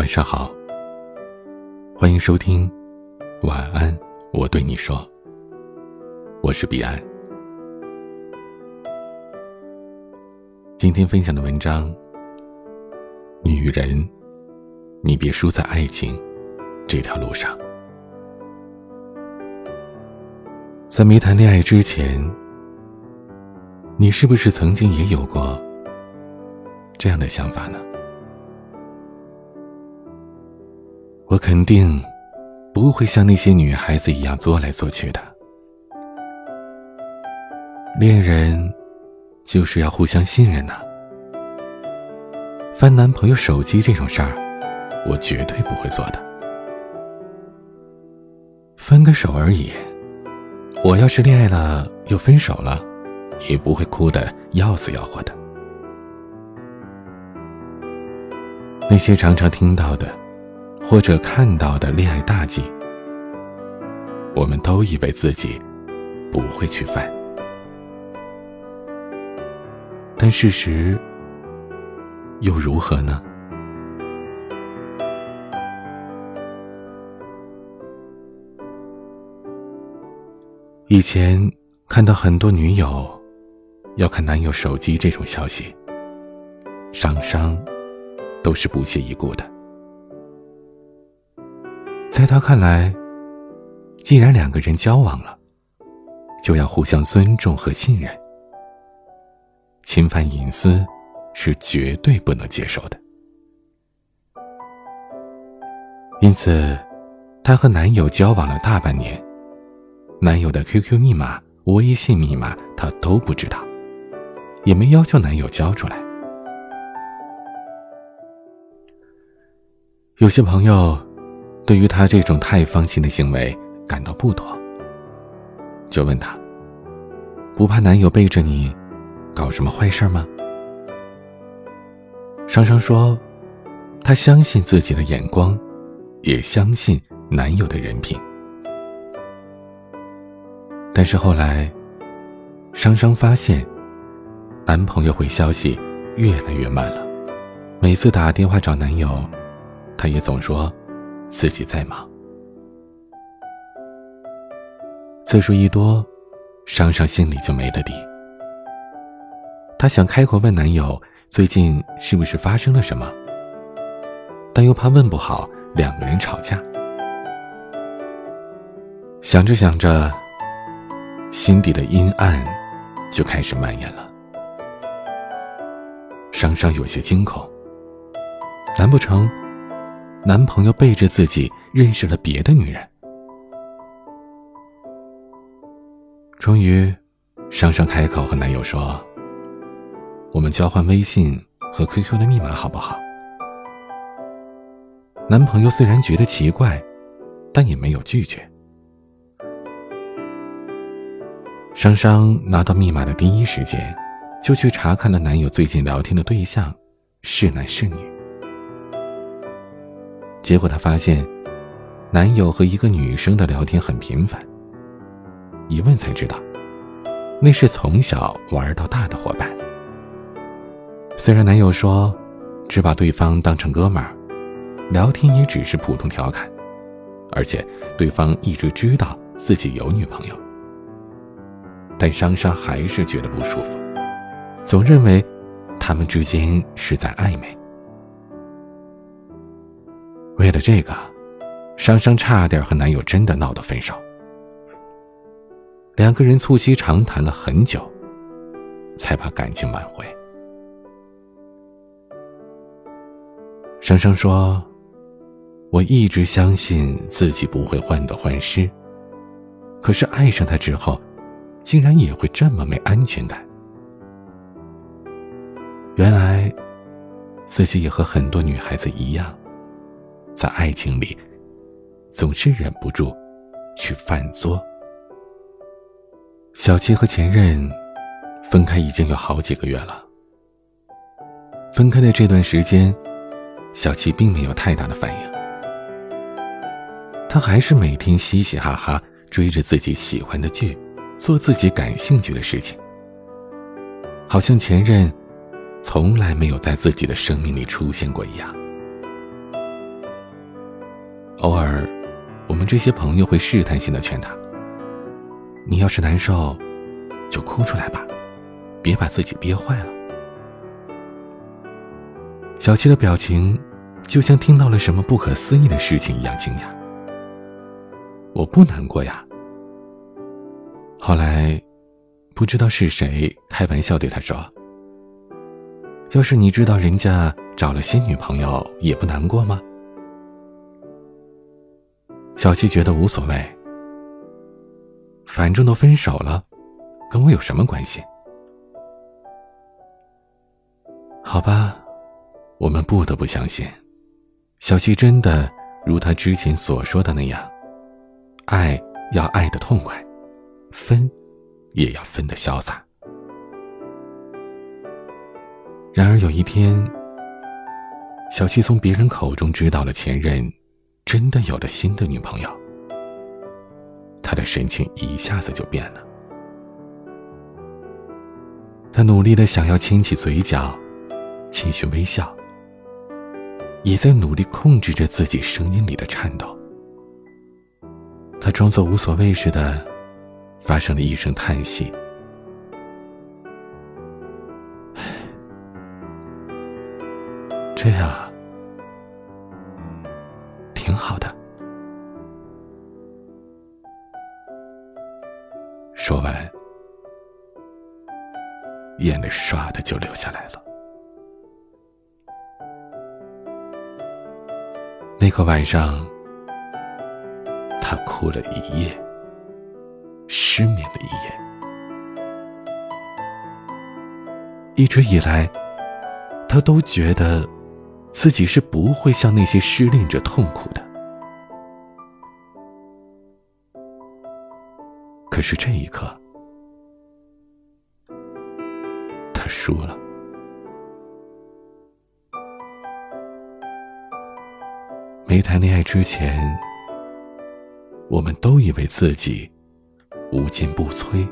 晚上好，欢迎收听《晚安》，我对你说，我是彼岸。今天分享的文章，女人，你别输在爱情这条路上。在没谈恋爱之前，你是不是曾经也有过这样的想法呢？我肯定不会像那些女孩子一样作来作去的。恋人就是要互相信任呐。翻男朋友手机这种事儿，我绝对不会做的。分个手而已，我要是恋爱了又分手了，也不会哭得要死要活的。那些常常听到的。或者看到的恋爱大忌，我们都以为自己不会去犯，但事实又如何呢？以前看到很多女友要看男友手机这种消息，上伤都是不屑一顾的。在他看来，既然两个人交往了，就要互相尊重和信任，侵犯隐私是绝对不能接受的。因此，她和男友交往了大半年，男友的 QQ 密码、微信密码她都不知道，也没要求男友交出来。有些朋友。对于他这种太放心的行为感到不妥，就问他：“不怕男友背着你搞什么坏事吗？”双双说：“她相信自己的眼光，也相信男友的人品。”但是后来，双双发现，男朋友回消息越来越慢了，每次打电话找男友，他也总说。自己在忙，次数一多，商商心里就没了底。她想开口问男友最近是不是发生了什么，但又怕问不好，两个人吵架。想着想着，心底的阴暗就开始蔓延了。商商有些惊恐，难不成？男朋友背着自己认识了别的女人。终于，商商开口和男友说：“我们交换微信和 QQ 的密码好不好？”男朋友虽然觉得奇怪，但也没有拒绝。商商拿到密码的第一时间，就去查看了男友最近聊天的对象，是男是女。结果她发现，男友和一个女生的聊天很频繁。一问才知道，那是从小玩到大的伙伴。虽然男友说，只把对方当成哥们儿，聊天也只是普通调侃，而且对方一直知道自己有女朋友，但商商还是觉得不舒服，总认为他们之间是在暧昧。为了这个，商商差点和男友真的闹到分手。两个人促膝长谈了很久，才把感情挽回。商商说：“我一直相信自己不会患得患失，可是爱上他之后，竟然也会这么没安全感。原来，自己也和很多女孩子一样。”在爱情里，总是忍不住去犯作。小七和前任分开已经有好几个月了。分开的这段时间，小七并没有太大的反应，他还是每天嘻嘻哈哈追着自己喜欢的剧，做自己感兴趣的事情，好像前任从来没有在自己的生命里出现过一样。偶尔，我们这些朋友会试探性的劝他：“你要是难受，就哭出来吧，别把自己憋坏了。”小七的表情就像听到了什么不可思议的事情一样惊讶。我不难过呀。后来，不知道是谁开玩笑对他说：“要是你知道人家找了新女朋友，也不难过吗？”小七觉得无所谓，反正都分手了，跟我有什么关系？好吧。我们不得不相信，小七真的如他之前所说的那样，爱要爱的痛快，分也要分的潇洒。然而有一天，小七从别人口中知道了前任真的有了新的女朋友，他的神情一下子就变了。他努力的想要牵起嘴角，继续微笑。也在努力控制着自己声音里的颤抖。他装作无所谓似的，发生了一声叹息：“这样挺好的。”说完，眼泪唰的就流下来了。那个晚上，他哭了一夜，失眠了一夜。一直以来，他都觉得自己是不会像那些失恋者痛苦的。可是这一刻，他输了。没谈恋爱之前，我们都以为自己无坚不摧，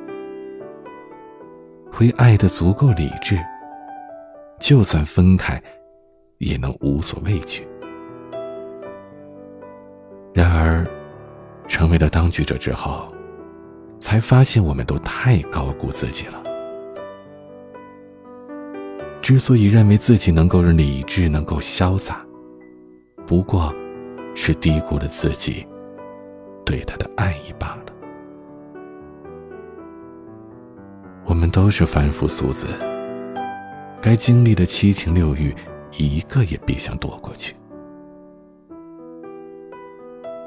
会爱的足够理智，就算分开，也能无所畏惧。然而，成为了当局者之后，才发现我们都太高估自己了。之所以认为自己能够理智、能够潇洒，不过。是低估了自己对他的爱意罢了。我们都是凡夫俗子，该经历的七情六欲，一个也别想躲过去。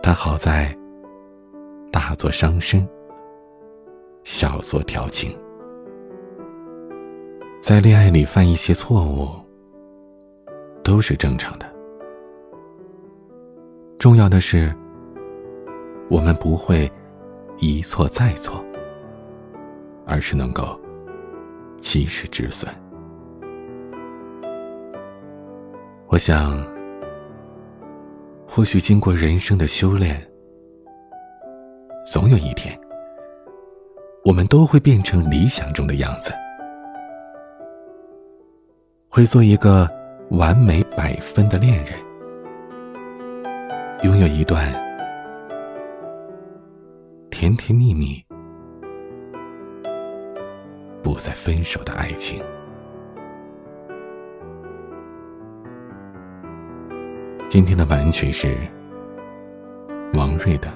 但好在，大做伤身，小做调情，在恋爱里犯一些错误，都是正常的。重要的是，我们不会一错再错，而是能够及时止损。我想，或许经过人生的修炼，总有一天，我们都会变成理想中的样子，会做一个完美百分的恋人。拥有一段甜甜蜜蜜、不再分手的爱情。今天的晚曲是王瑞的，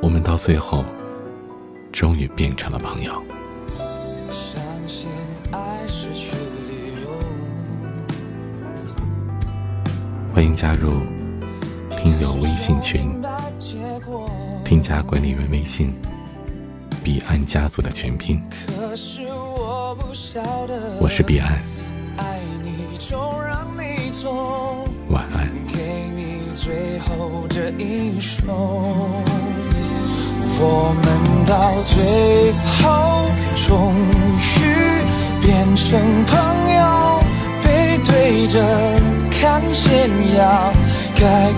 我们到最后终于变成了朋友。相信爱是去理由欢迎加入。听友微信群，添加管理员微信“彼岸家族”的全拼。可是我不晓得，我是彼岸，晚安。最后这一首我们到最后终于变成朋友，背对着看夕阳。该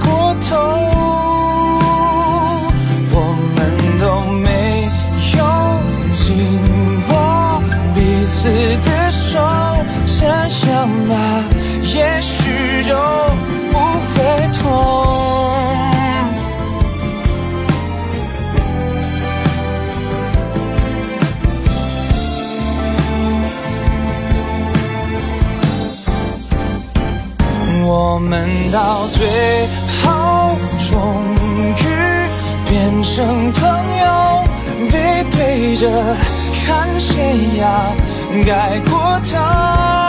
们到最后终于变成朋友，背对着看谁呀盖过头。